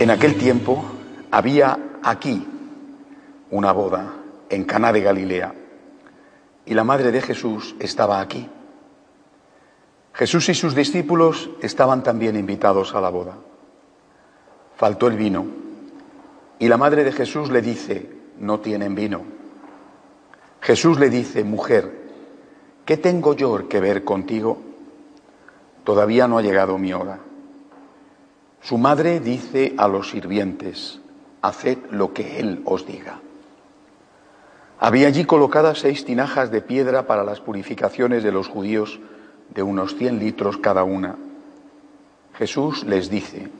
En aquel tiempo había aquí una boda en Caná de Galilea y la madre de Jesús estaba aquí. Jesús y sus discípulos estaban también invitados a la boda. Faltó el vino y la madre de Jesús le dice, no tienen vino. Jesús le dice, mujer, ¿qué tengo yo que ver contigo? Todavía no ha llegado mi hora. Su madre dice a los sirvientes, haced lo que él os diga. Había allí colocadas seis tinajas de piedra para las purificaciones de los judíos de unos cien litros cada una. Jesús les dice,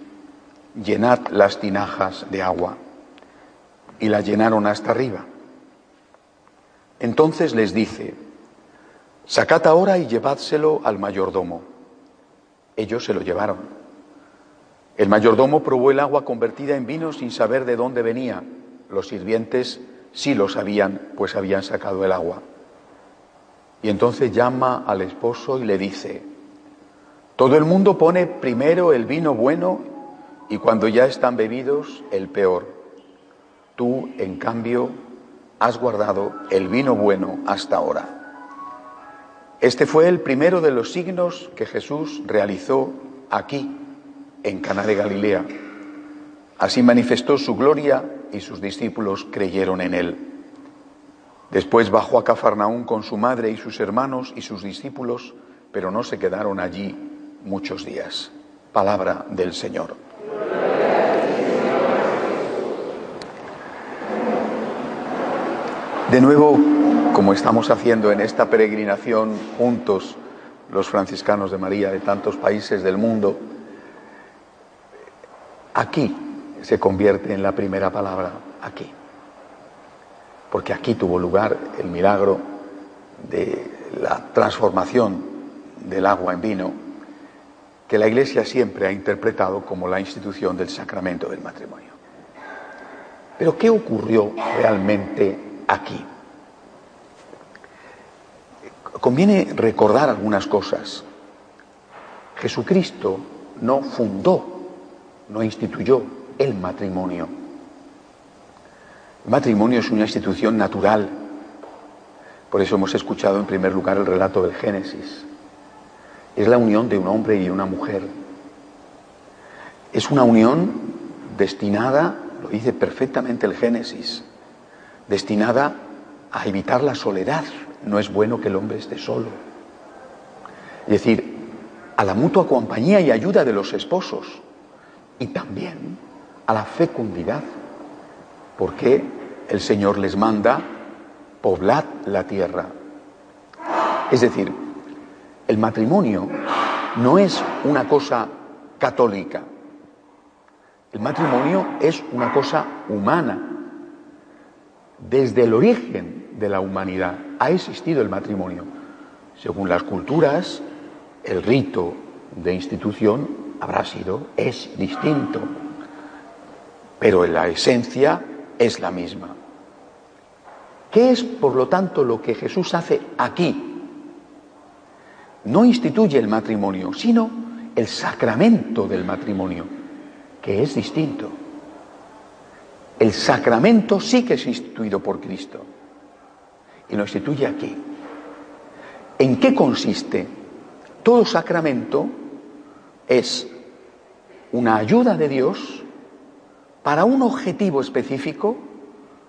llenad las tinajas de agua. Y la llenaron hasta arriba. Entonces les dice, sacad ahora y llevádselo al mayordomo. Ellos se lo llevaron. El mayordomo probó el agua convertida en vino sin saber de dónde venía. Los sirvientes sí lo sabían, pues habían sacado el agua. Y entonces llama al esposo y le dice, todo el mundo pone primero el vino bueno y cuando ya están bebidos, el peor. Tú, en cambio, has guardado el vino bueno hasta ahora. Este fue el primero de los signos que Jesús realizó aquí en Cana de Galilea. Así manifestó su gloria y sus discípulos creyeron en él. Después bajó a Cafarnaún con su madre y sus hermanos y sus discípulos, pero no se quedaron allí muchos días. Palabra del Señor. De nuevo, como estamos haciendo en esta peregrinación juntos los franciscanos de María de tantos países del mundo, Aquí se convierte en la primera palabra, aquí. Porque aquí tuvo lugar el milagro de la transformación del agua en vino, que la Iglesia siempre ha interpretado como la institución del sacramento del matrimonio. Pero ¿qué ocurrió realmente aquí? Conviene recordar algunas cosas. Jesucristo no fundó no instituyó el matrimonio. El matrimonio es una institución natural. Por eso hemos escuchado en primer lugar el relato del Génesis. Es la unión de un hombre y una mujer. Es una unión destinada, lo dice perfectamente el Génesis, destinada a evitar la soledad. No es bueno que el hombre esté solo. Es decir, a la mutua compañía y ayuda de los esposos y también a la fecundidad, porque el Señor les manda poblad la tierra. Es decir, el matrimonio no es una cosa católica, el matrimonio es una cosa humana. Desde el origen de la humanidad ha existido el matrimonio. Según las culturas, el rito de institución habrá sido, es distinto, pero en la esencia es la misma. ¿Qué es, por lo tanto, lo que Jesús hace aquí? No instituye el matrimonio, sino el sacramento del matrimonio, que es distinto. El sacramento sí que es instituido por Cristo y lo instituye aquí. ¿En qué consiste? Todo sacramento es una ayuda de Dios para un objetivo específico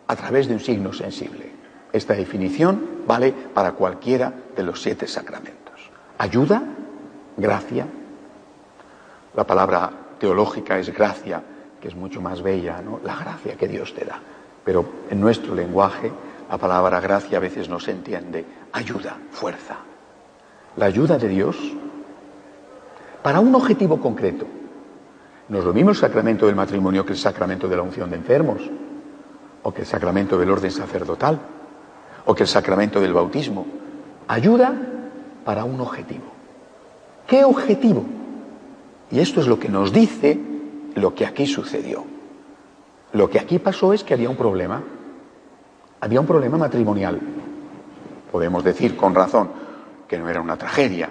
a través de un signo sensible. Esta definición vale para cualquiera de los siete sacramentos. Ayuda, gracia. La palabra teológica es gracia, que es mucho más bella, ¿no? La gracia que Dios te da. Pero en nuestro lenguaje la palabra gracia a veces no se entiende. Ayuda, fuerza. La ayuda de Dios para un objetivo concreto. No es lo mismo el sacramento del matrimonio que el sacramento de la unción de enfermos, o que el sacramento del orden sacerdotal, o que el sacramento del bautismo. Ayuda para un objetivo. ¿Qué objetivo? Y esto es lo que nos dice lo que aquí sucedió. Lo que aquí pasó es que había un problema. Había un problema matrimonial. Podemos decir con razón que no era una tragedia.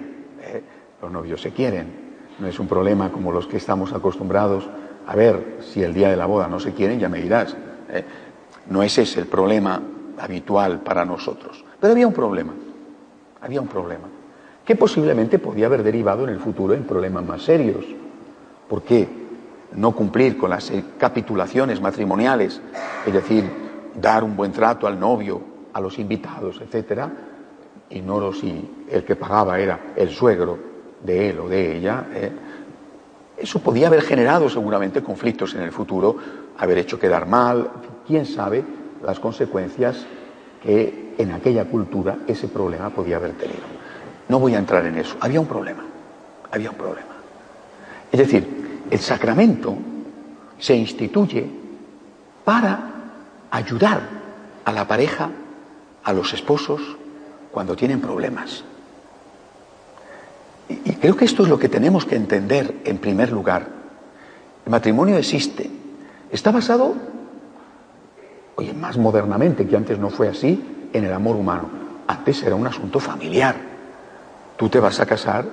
¿Eh? Los novios se quieren. No es un problema como los que estamos acostumbrados a ver si el día de la boda no se quieren, ya me dirás. ¿eh? No es ese el problema habitual para nosotros. Pero había un problema. Había un problema. Que posiblemente podía haber derivado en el futuro en problemas más serios. ¿Por qué? no cumplir con las capitulaciones matrimoniales, es decir, dar un buen trato al novio, a los invitados, etcétera, ignoro si el que pagaba era el suegro de él o de ella, ¿eh? eso podía haber generado seguramente conflictos en el futuro, haber hecho quedar mal, quién sabe las consecuencias que en aquella cultura ese problema podía haber tenido. No voy a entrar en eso, había un problema, había un problema. Es decir, el sacramento se instituye para ayudar a la pareja, a los esposos, cuando tienen problemas. Y, creo que esto es lo que tenemos que entender en primer lugar. El matrimonio existe. Está basado, oye, más modernamente, que antes no fue así, en el amor humano. Antes era un asunto familiar. Tú te vas a casar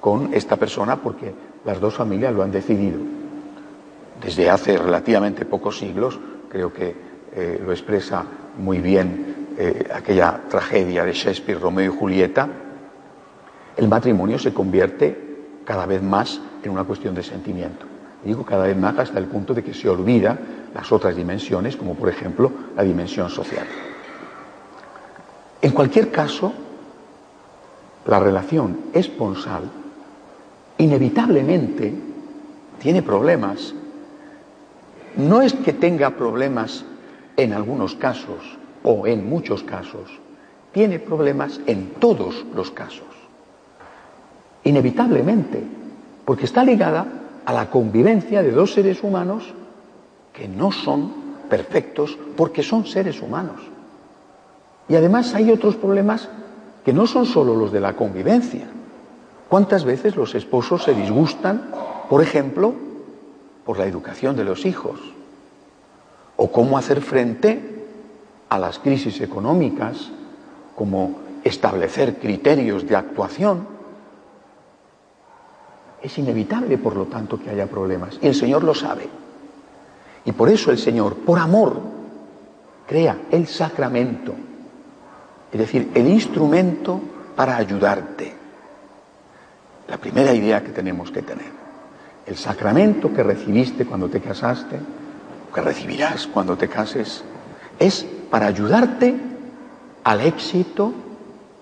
con esta persona porque las dos familias lo han decidido. Desde hace relativamente pocos siglos, creo que eh, lo expresa muy bien eh, aquella tragedia de Shakespeare, Romeo y Julieta, el matrimonio se convierte cada vez más en una cuestión de sentimiento. Digo cada vez más hasta el punto de que se olvida las otras dimensiones, como por ejemplo la dimensión social. En cualquier caso, la relación esponsal inevitablemente tiene problemas. No es que tenga problemas en algunos casos o en muchos casos, tiene problemas en todos los casos. Inevitablemente, porque está ligada a la convivencia de dos seres humanos que no son perfectos porque son seres humanos. Y además hay otros problemas que no son solo los de la convivencia, ¿Cuántas veces los esposos se disgustan, por ejemplo, por la educación de los hijos? ¿O cómo hacer frente a las crisis económicas? como establecer criterios de actuación? Es inevitable, por lo tanto, que haya problemas. Y el Señor lo sabe. Y por eso el Señor, por amor, crea el sacramento, es decir, el instrumento para ayudarte. La primera idea que tenemos que tener. El sacramento que recibiste cuando te casaste, que recibirás cuando te cases, es para ayudarte al éxito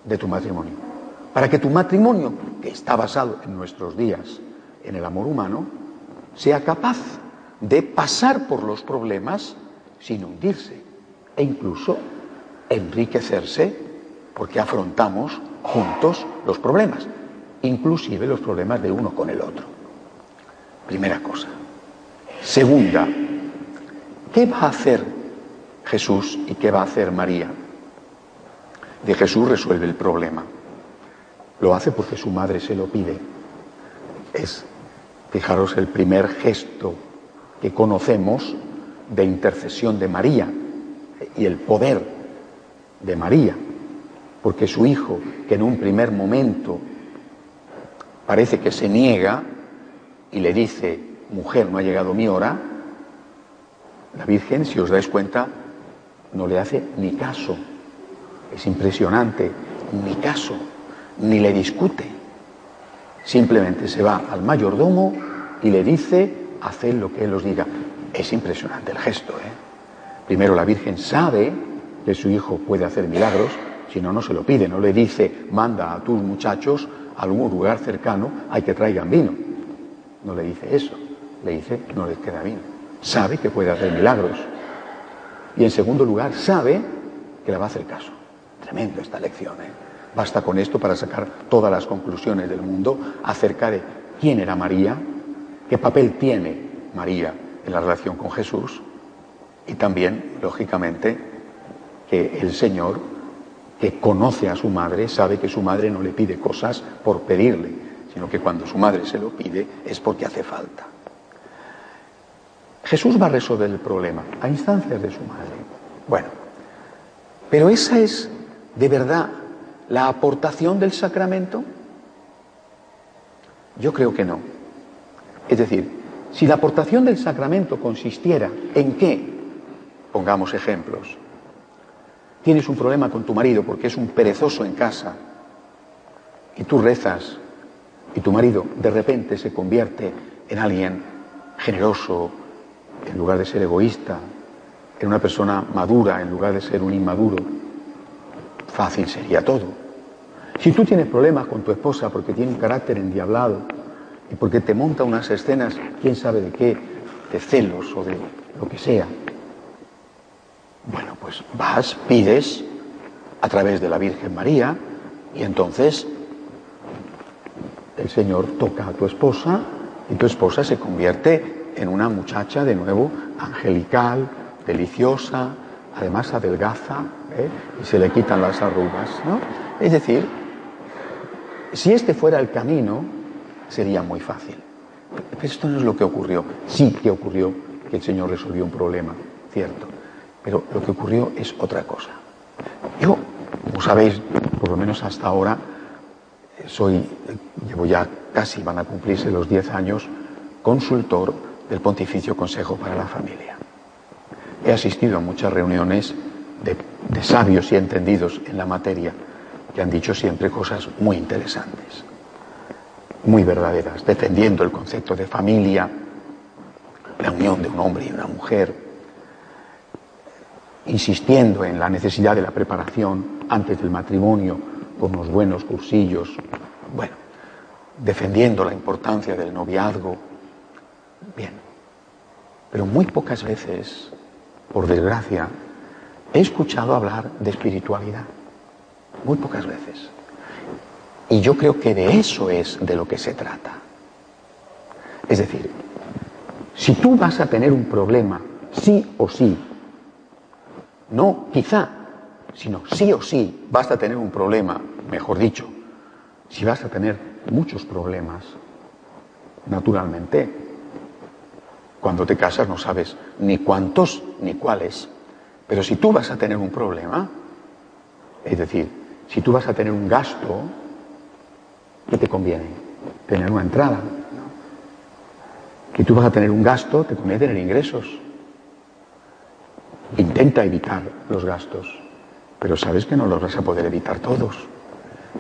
de tu matrimonio. Para que tu matrimonio, que está basado en nuestros días en el amor humano, sea capaz de pasar por los problemas sin hundirse e incluso enriquecerse porque afrontamos juntos los problemas inclusive los problemas de uno con el otro. Primera cosa. Segunda, ¿qué va a hacer Jesús y qué va a hacer María? De Jesús resuelve el problema. Lo hace porque su madre se lo pide. Es, fijaros, el primer gesto que conocemos de intercesión de María y el poder de María, porque su hijo, que en un primer momento parece que se niega y le dice, mujer, no ha llegado mi hora, la Virgen, si os dais cuenta, no le hace ni caso. Es impresionante, ni caso, ni le discute. Simplemente se va al mayordomo y le dice, haced lo que él os diga. Es impresionante el gesto. ¿eh? Primero la Virgen sabe que su hijo puede hacer milagros, si no, no se lo pide, no le dice, manda a tus muchachos a algún lugar cercano hay que traigan vino. No le dice eso, le dice, no les queda vino. Sabe que puede hacer milagros. Y en segundo lugar, sabe que le va a hacer caso. Tremendo esta lección. ¿eh? Basta con esto para sacar todas las conclusiones del mundo acerca de quién era María, qué papel tiene María en la relación con Jesús y también, lógicamente, que el Señor, que conoce a su madre, sabe que su madre no le pide cosas por pedirle, sino que cuando su madre se lo pide es porque hace falta. Jesús va a resolver el problema a instancias de su madre. Bueno, pero esa es de verdad la aportación del sacramento. Yo creo que no. Es decir, si la aportación del sacramento consistiera en que, pongamos ejemplos, tienes un problema con tu marido porque es un perezoso en casa y tú rezas y tu marido de repente se convierte en alguien generoso, en lugar de ser egoísta, en una persona madura en lugar de ser un inmaduro, fácil sería todo. Si tú tienes problemas con tu esposa porque tiene un carácter endiablado y porque te monta unas escenas, quién sabe de qué, de celos o de lo que sea, bueno, pues vas, pides a través de la Virgen María y entonces el Señor toca a tu esposa y tu esposa se convierte en una muchacha de nuevo angelical, deliciosa, además adelgaza ¿eh? y se le quitan las arrugas. ¿no? Es decir, si este fuera el camino, sería muy fácil. Pero esto no es lo que ocurrió. Sí que ocurrió que el Señor resolvió un problema, cierto. Pero lo que ocurrió es otra cosa. Yo, como sabéis, por lo menos hasta ahora, soy, llevo ya casi, van a cumplirse los 10 años, consultor del Pontificio Consejo para la Familia. He asistido a muchas reuniones de, sabios y entendidos en la materia que han dicho siempre cosas muy interesantes, muy verdaderas, defendiendo el concepto de familia, la unión de un hombre y una mujer, insistiendo en la necesidad de la preparación antes del matrimonio con unos buenos cursillos, bueno, defendiendo la importancia del noviazgo, Bien. Pero muy pocas veces, por desgracia, he escuchado hablar de espiritualidad. Muy pocas veces. Y yo creo que de eso es de lo que se trata. Es decir, si tú vas a tener un problema, sí o sí, no quizá, sino sí o sí vas a tener un problema, mejor dicho, si vas a tener muchos problemas, naturalmente, cuando te casas no sabes ni cuántos ni cuáles. Pero si tú vas a tener un problema, es decir, si tú vas a tener un gasto, ¿qué te conviene? Tener una entrada. Que tú vas a tener un gasto, te conviene tener ingresos. Intenta evitar los gastos, pero sabes que no los vas a poder evitar todos.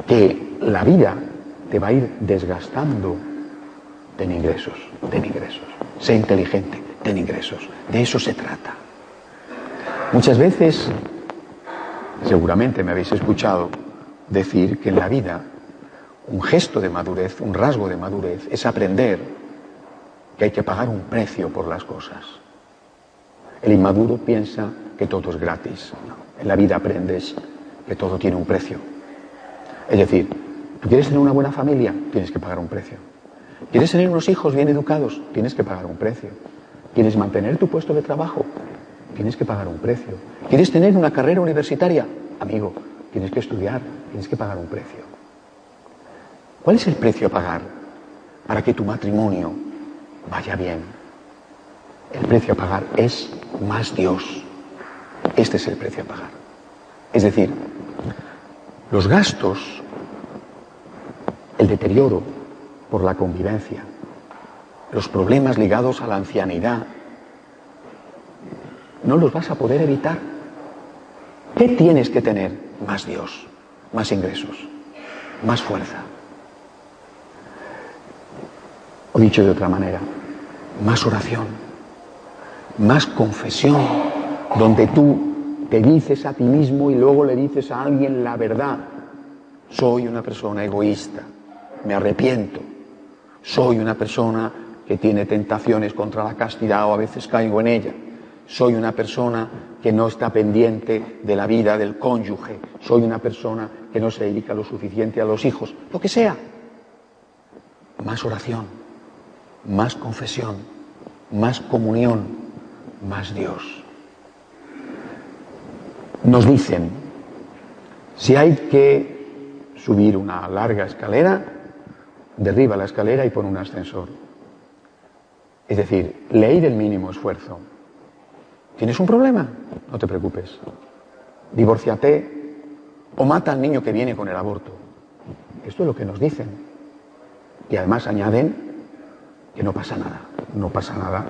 Que la vida te va a ir desgastando ten ingresos, ten ingresos. Sé inteligente, ten ingresos. De eso se trata. Muchas veces, seguramente me habéis escuchado decir que en la vida un gesto de madurez, un rasgo de madurez, es aprender que hay que pagar un precio por las cosas. El inmaduro piensa que todo es gratis. En la vida aprendes que todo tiene un precio. Es decir, ¿tú quieres tener una buena familia? Tienes que pagar un precio. ¿Quieres tener unos hijos bien educados? Tienes que pagar un precio. ¿Quieres mantener tu puesto de trabajo? Tienes que pagar un precio. ¿Quieres tener una carrera universitaria? Amigo, tienes que estudiar, tienes que pagar un precio. ¿Cuál es el precio a pagar para que tu matrimonio vaya bien? El precio a pagar es más Dios. Este es el precio a pagar. Es decir, los gastos, el deterioro, por la convivencia, los problemas ligados a la ancianidad, no los vas a poder evitar. ¿Qué tienes que tener? Más Dios, más ingresos, más fuerza. O dicho de otra manera, más oración, más confesión, donde tú te dices a ti mismo y luego le dices a alguien la verdad. Soy una persona egoísta, me arrepiento, soy una persona que tiene tentaciones contra la castidad o a veces caigo en ella. Soy una persona que no está pendiente de la vida del cónyuge. Soy una persona que no se dedica lo suficiente a los hijos. Lo que sea. Más oración, más confesión, más comunión, más Dios. Nos dicen, si hay que subir una larga escalera, derriba la escalera y pon un ascensor. Es decir, ley del mínimo esfuerzo. ¿Tienes un problema? No te preocupes. Divórciate o mata al niño que viene con el aborto. Esto es lo que nos dicen. Y además añaden que no pasa nada. No pasa nada,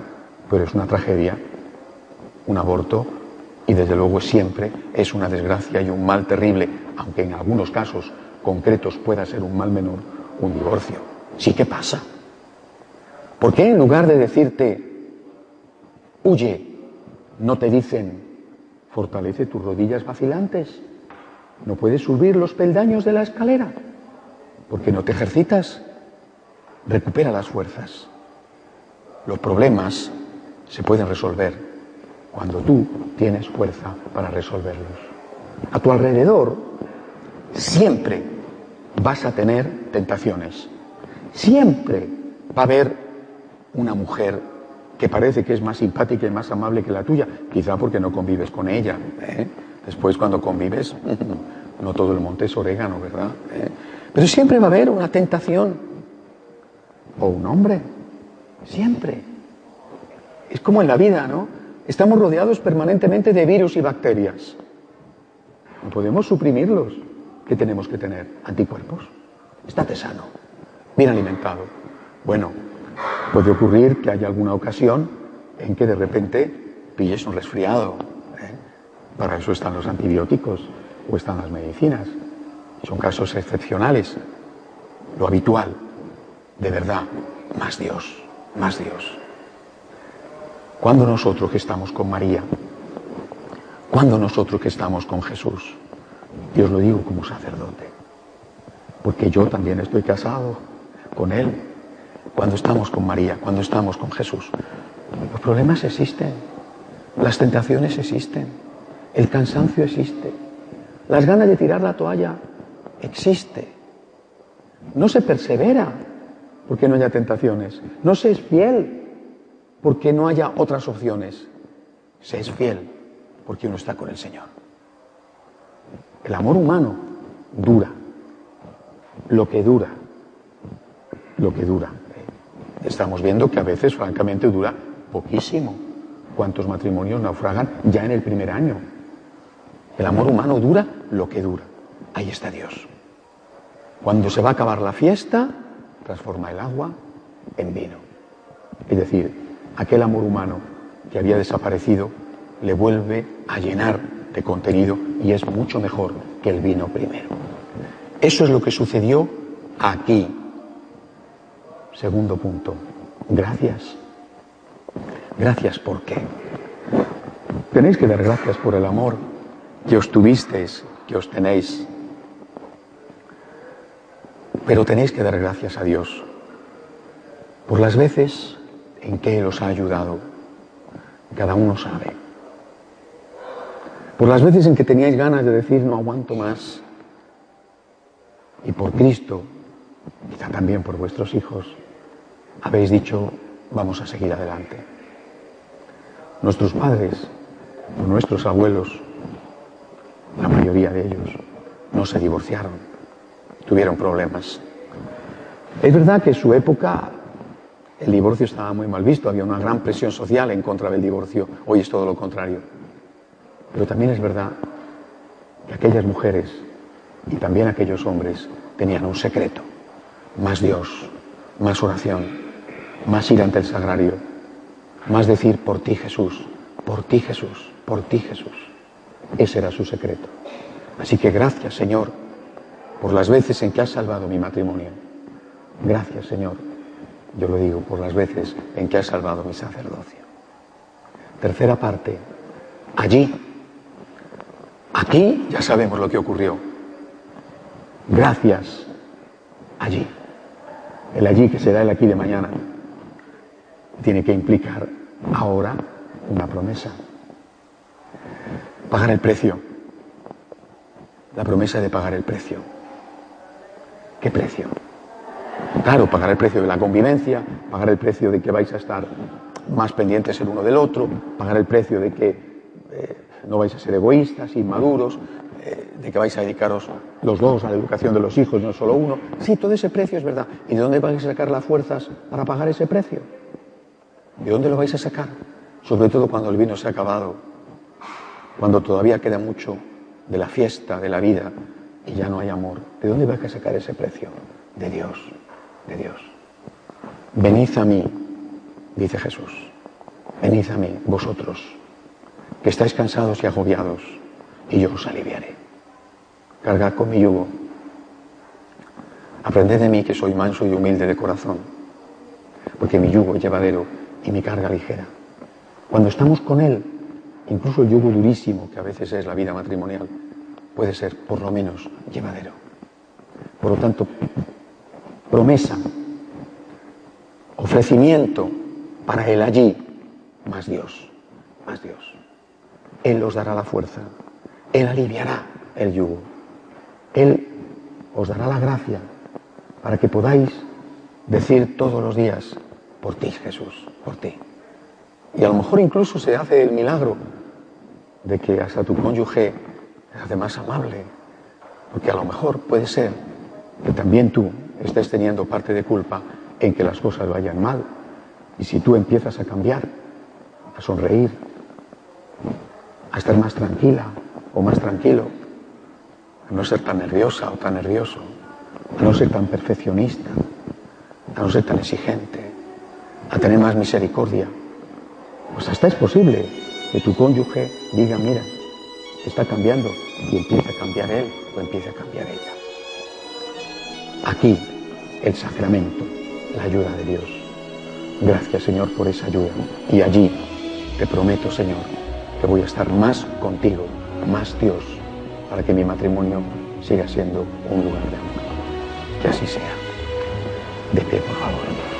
pero es una tragedia, un aborto, y desde luego siempre es una desgracia y un mal terrible, aunque en algunos casos concretos pueda ser un mal menor, un divorcio. Sí que pasa. ¿Por qué en lugar de decirte, huye, no te dicen, fortalece tus rodillas vacilantes? No puedes subir los peldaños de la escalera porque no te ejercitas. Recupera las fuerzas. Los problemas se pueden resolver cuando tú tienes fuerza para resolverlos. A tu alrededor siempre vas a tener tentaciones. Siempre va a haber una mujer que parece que es más simpática y más amable que la tuya, quizá porque no convives con ella. ¿eh? Después cuando convives, no todo el monte es orégano, ¿verdad? ¿Eh? Pero siempre va a haber una tentación. O un hombre. Siempre. Es como en la vida, ¿no? Estamos rodeados permanentemente de virus y bacterias. No podemos suprimirlos. ¿Qué tenemos que tener? Anticuerpos. Estate sano, bien alimentado. Bueno, Puede ocurrir que haya alguna ocasión en que de repente pilles un resfriado. ¿eh? Para eso están los antibióticos o están las medicinas. Son casos excepcionales. Lo habitual, de verdad, más Dios, más Dios. Cuando nosotros que estamos con María, cuando nosotros que estamos con Jesús, Dios lo digo como sacerdote, porque yo también estoy casado con Él, cuando estamos con María, cuando estamos con Jesús. Los problemas existen, las tentaciones existen, el cansancio existe, las ganas de tirar la toalla existe. No se persevera porque no haya tentaciones, no se es fiel porque no haya otras opciones, se es fiel porque uno está con el Señor. El amor humano dura, lo que dura, lo que dura estamos viendo que a veces, francamente, dura poquísimo. ¿Cuántos matrimonios naufragan ya en el primer año? El amor humano dura lo que dura. Ahí está Dios. Cuando se va a acabar la fiesta, transforma el agua en vino. Es decir, aquel amor humano que había desaparecido le vuelve a llenar de contenido y es mucho mejor que el vino primero. Eso es lo que sucedió aquí, Segundo punto, gracias. Gracias por qué. Tenéis que dar gracias por el amor que os tuvisteis, que os tenéis. Pero tenéis que dar gracias a Dios por las veces en que Él os ha ayudado. Cada uno sabe. Por las veces en que teníais ganas de decir no aguanto más. Y por Cristo, quizá también por vuestros hijos, habéis dicho, vamos a seguir adelante. Nuestros padres, nuestros abuelos, la mayoría de ellos, no se divorciaron, tuvieron problemas. Es verdad que en su época el divorcio estaba muy mal visto, había una gran presión social en contra del divorcio, hoy es todo lo contrario. Pero también es verdad que aquellas mujeres y también aquellos hombres tenían un secreto, más Dios, más oración, más ir ante el sagrario, más decir por ti Jesús, por ti Jesús, por ti Jesús. Ese era su secreto. Así que gracias Señor por las veces en que has salvado mi matrimonio. Gracias Señor Yo lo digo por las veces en que has salvado mi sacerdocio. Tercera parte, allí, aquí ya sabemos lo que ocurrió. Gracias, allí. El allí que será el aquí de mañana tiene que implicar ahora una promesa. Pagar el precio. La promesa de pagar el precio. ¿Qué precio? Claro, pagar el precio de la convivencia, pagar el precio de que vais a estar más pendientes el uno del otro, pagar el precio de que eh, no vais a ser egoístas, inmaduros, eh, de que vais a dedicaros los dos a la educación de los hijos, no solo uno. Sí, todo ese precio es verdad. ¿Y de dónde vais a sacar las fuerzas para pagar ese precio? ¿De dónde lo vais a sacar? Sobre todo cuando el vino se ha acabado, cuando todavía queda mucho de la fiesta, de la vida, y ya no hay amor. ¿De dónde vais a sacar ese precio? De Dios, de Dios. Venid a mí, dice Jesús. Venid a mí, vosotros, que estáis cansados y agobiados, y yo os aliviaré. Cargad con mi yugo. Aprended de mí que soy manso y humilde de corazón, porque mi yugo es llevadero y mi carga ligera. Cuando estamos con Él, incluso el yugo durísimo que a veces es la vida matrimonial, puede ser por lo menos llevadero. Por lo tanto, promesa, ofrecimiento para Él allí, más Dios, más Dios. Él os dará la fuerza, Él aliviará el yugo, Él os dará la gracia para que podáis decir todos los días, por ti Jesús, por ti. Y a lo mejor incluso se hace el milagro de que hasta tu cónyuge se hace más amable, porque a lo mejor puede ser que también tú estés teniendo parte de culpa en que las cosas vayan mal. Y si tú empiezas a cambiar, a sonreír, a estar más tranquila o más tranquilo, a no ser tan nerviosa o tan nervioso, a no ser tan perfeccionista, a no ser tan exigente, a tener más misericordia, pues hasta es posible que tu cónyuge diga, mira, está cambiando y empiece a cambiar él o empiece a cambiar ella. Aquí el sacramento, la ayuda de Dios. Gracias Señor por esa ayuda. Y allí te prometo Señor que voy a estar más contigo, más Dios, para que mi matrimonio siga siendo un lugar de amor. Que así sea. De pie, por favor.